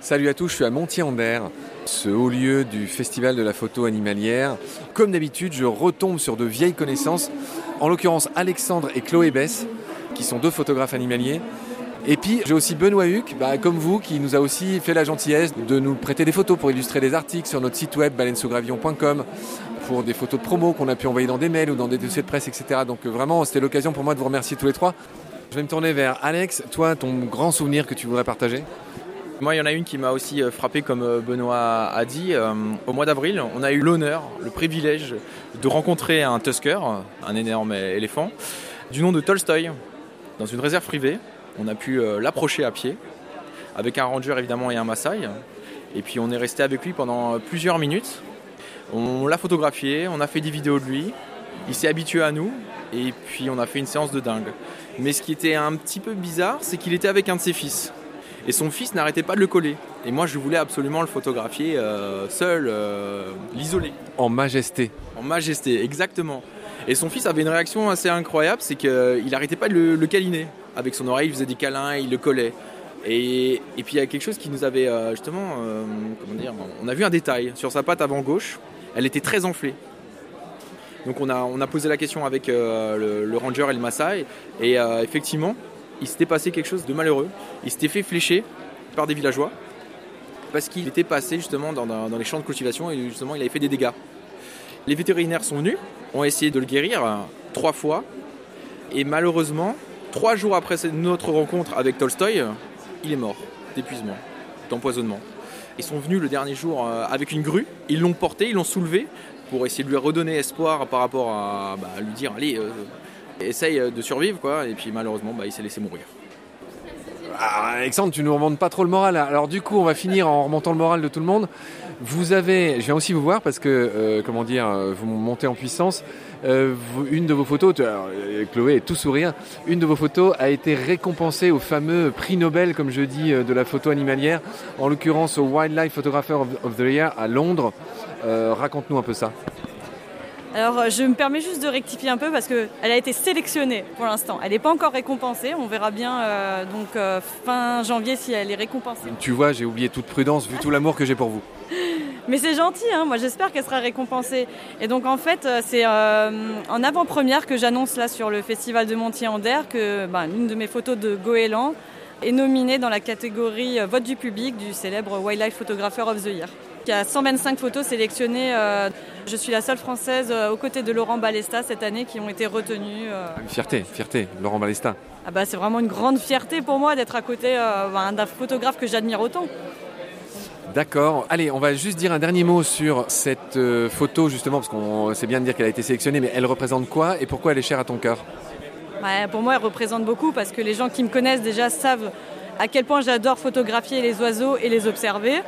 Salut à tous, je suis à Montier-en-Der, ce haut lieu du Festival de la photo animalière. Comme d'habitude, je retombe sur de vieilles connaissances, en l'occurrence Alexandre et Chloé Bess, qui sont deux photographes animaliers. Et puis j'ai aussi Benoît Huc, bah, comme vous, qui nous a aussi fait la gentillesse de nous prêter des photos pour illustrer des articles sur notre site web baleinesaugravillon.com pour des photos de promo qu'on a pu envoyer dans des mails ou dans des dossiers de presse, etc. Donc euh, vraiment, c'était l'occasion pour moi de vous remercier tous les trois. Je vais me tourner vers Alex. Toi, ton grand souvenir que tu voudrais partager? Moi, il y en a une qui m'a aussi euh, frappé, comme euh, Benoît a dit. Au mois d'avril, on a eu l'honneur, le privilège de rencontrer un tusker, un énorme éléphant, du nom de Tolstoy, dans une réserve privée. On a pu l'approcher à pied, avec un ranger évidemment et un Maasai. Et puis on est resté avec lui pendant plusieurs minutes. On l'a photographié, on a fait des vidéos de lui, il s'est habitué à nous, et puis on a fait une séance de dingue. Mais ce qui était un petit peu bizarre, c'est qu'il était avec un de ses fils. Et son fils n'arrêtait pas de le coller. Et moi, je voulais absolument le photographier euh, seul, euh, l'isoler. En majesté. En majesté, exactement. Et son fils avait une réaction assez incroyable, c'est qu'il n'arrêtait pas de le, le, câliner. Avec son oreille, il faisait des câlins, il le collait. Et, et puis il y a quelque chose qui nous avait euh, justement, comment dire, on a vu un détail sur sa patte avant gauche elle était très enflée. Donc on a, on a posé la question avec euh, le, ranger et le Maasai, et euh, effectivement, il s'était passé quelque chose de malheureux. Il s'était fait flécher par des villageois, parce qu'il était passé justement dans, les champs de cultivation, et justement il avait fait des dégâts. Les vétérinaires sont venus, ont essayé de le guérir euh, trois fois, et malheureusement, trois jours après notre rencontre avec Tolstoy, il est mort d'épuisement, d'empoisonnement. Ils sont venus le dernier jour euh, avec une grue, ils l'ont porté, ils l'ont soulevé pour essayer de lui redonner espoir par rapport à, bah, lui dire allez, euh, essaye de survivre quoi. Et puis malheureusement, bah, il s'est laissé mourir. Ah, Alexandre, tu nous remontes pas trop le moral. Alors du coup, on va finir en remontant le moral de tout le monde. Vous avez, je viens aussi vous voir parce que, euh, comment dire, vous montez en puissance. Euh, une de vos photos, euh, Chloé est tout sourire, une de vos photos a été récompensée au fameux prix Nobel, comme je dis, euh, de la photo animalière, en l'occurrence au Wildlife Photographer of, the Year à Londres. Raconte-nous un peu ça. Alors je me permets juste de rectifier un peu parce qu'elle a été sélectionnée pour l'instant. Elle n'est pas encore récompensée. On verra bien donc fin janvier si elle est récompensée. Tu vois, j'ai oublié toute prudence vu tout l'amour que j'ai pour vous. Mais c'est gentil, hein. moi j'espère qu'elle sera récompensée. Et donc en fait, euh, c'est euh, en avant-première que j'annonce là sur le festival de Montier-en-Der que ben, l'une de mes photos de Goéland est nominée dans la catégorie euh, vote du public du célèbre Wildlife Photographer of the Year. Il y a 125 photos sélectionnées. Je suis la seule française aux côtés de Laurent Balesta cette année qui ont été retenues. Une fierté, fierté, Laurent Balesta. Ah bah, c'est vraiment une grande fierté pour moi d'être à côté ben, d'un photographe que j'admire autant. D'accord. Allez, on va juste dire un dernier mot sur cette euh, photo, justement, parce qu'on sait bien de dire qu'elle a été sélectionnée, mais elle représente quoi et pourquoi elle est chère à ton cœur? Pour moi, elle représente beaucoup parce que les gens qui me connaissent déjà savent à quel point j'adore photographier les oiseaux et les observer.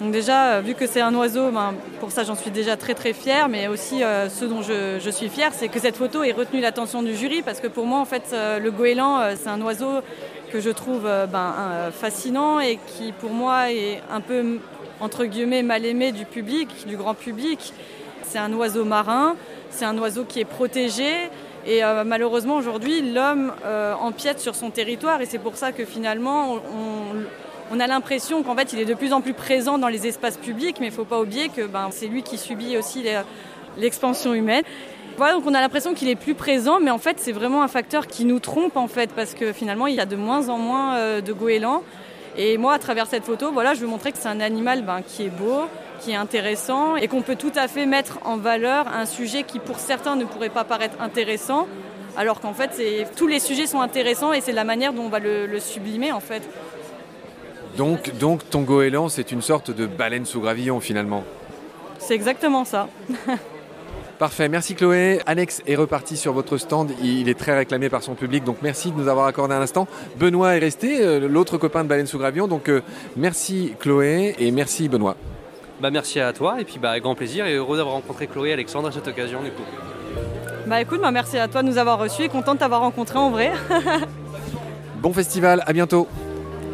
Donc déjà, euh, vu que c'est un oiseau, ben, pour ça j'en suis déjà très très fière, mais aussi euh, ce dont je, suis fière, c'est que cette photo ait retenu l'attention du jury, parce que pour moi, en fait, le goéland, c'est un oiseau que je trouve euh, ben, fascinant et qui pour moi est un peu entre guillemets mal aimé du public, du grand public. C'est un oiseau marin, c'est un oiseau qui est protégé. Et euh, malheureusement aujourd'hui l'homme euh, empiète sur son territoire. Et c'est pour ça que finalement on, a l'impression qu'en fait il est de plus en plus présent dans les espaces publics mais il ne faut pas oublier que ben, c'est lui qui subit aussi l'expansion humaine. Donc on a l'impression qu'il est plus présent, mais en fait c'est vraiment un facteur qui nous trompe en fait, parce que finalement il y a de moins en moins euh, de goélands. Et moi, à travers cette photo, je veux montrer que c'est un animal ben, qui est beau, qui est intéressant, et qu'on peut tout à fait mettre en valeur un sujet qui pour certains ne pourrait pas paraître intéressant, alors qu'en fait tous les sujets sont intéressants et c'est la manière dont on va le, le sublimer en fait. Donc, donc ton goéland, c'est une sorte de baleine sous gravillon finalement. C'est exactement ça. Parfait, merci Chloé. Alex est reparti sur votre stand, il est très réclamé par son public, donc merci de nous avoir accordé un instant. Benoît est resté, euh, l'autre copain de Baleine sous Gravion, donc euh, merci Chloé et merci Benoît. Bah merci à toi et puis bah grand plaisir et heureux d'avoir rencontré Chloé et Alexandre à cette occasion du coup. Bah écoute, bah, merci à toi de nous avoir reçus et content de t'avoir rencontré en vrai. bon festival, à bientôt.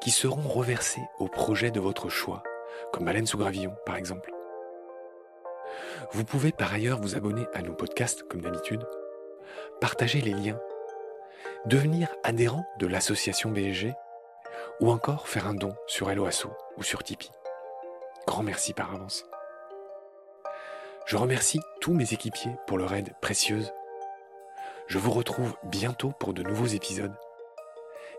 qui seront reversées au projet de votre choix, comme Baleine sous gravillon par exemple. Vous pouvez par ailleurs vous abonner à nos podcasts comme d'habitude, partager les liens, devenir adhérent de l'association BSG ou encore faire un don sur Helloasso ou sur Tipeee. Grand merci par avance. Je remercie tous mes équipiers pour leur aide précieuse. Je vous retrouve bientôt pour de nouveaux épisodes.